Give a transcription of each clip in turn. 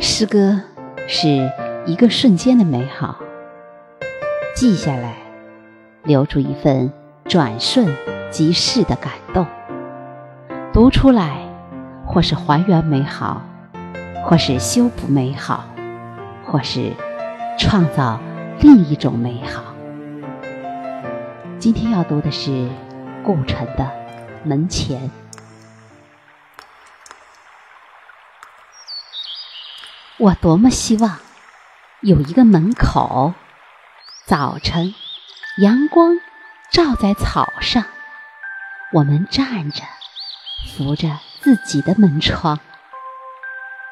诗歌是一个瞬间的美好，记下来，留住一份转瞬即逝的感动。读出来，或是还原美好，或是修补美好，或是创造另一种美好。今天要读的是顾城的《门前》。我多么希望有一个门口，早晨阳光照在草上，我们站着扶着自己的门窗。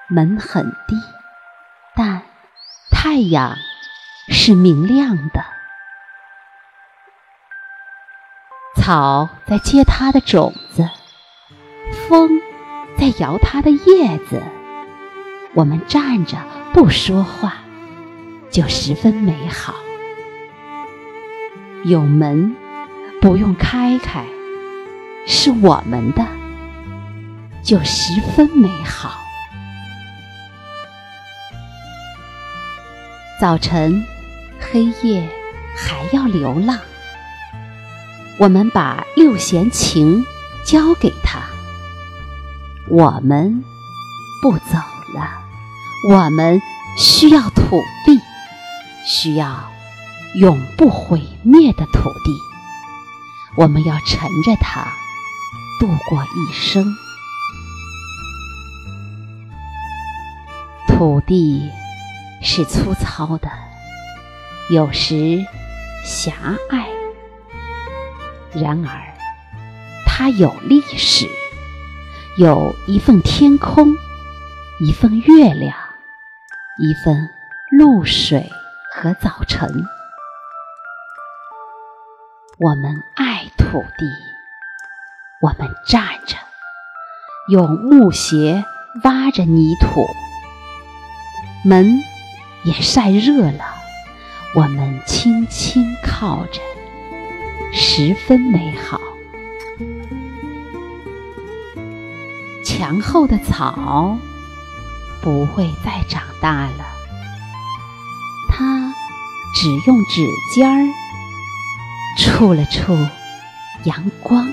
门很低，但太阳是明亮的。草在结它的种子，风在摇它的叶子。我们站着不说话，就十分美好。有门不用开开，是我们的，就十分美好。早晨，黑夜还要流浪，我们把六弦琴交给他，我们不走了。我们需要土地，需要永不毁灭的土地。我们要乘着它度过一生。土地是粗糙的，有时狭隘，然而它有历史，有一份天空，一份月亮。一份露水和早晨，我们爱土地。我们站着，用木鞋挖着泥土。门也晒热了，我们轻轻靠着，十分美好。墙后的草。不会再长大了，他只用指尖儿触了触阳光。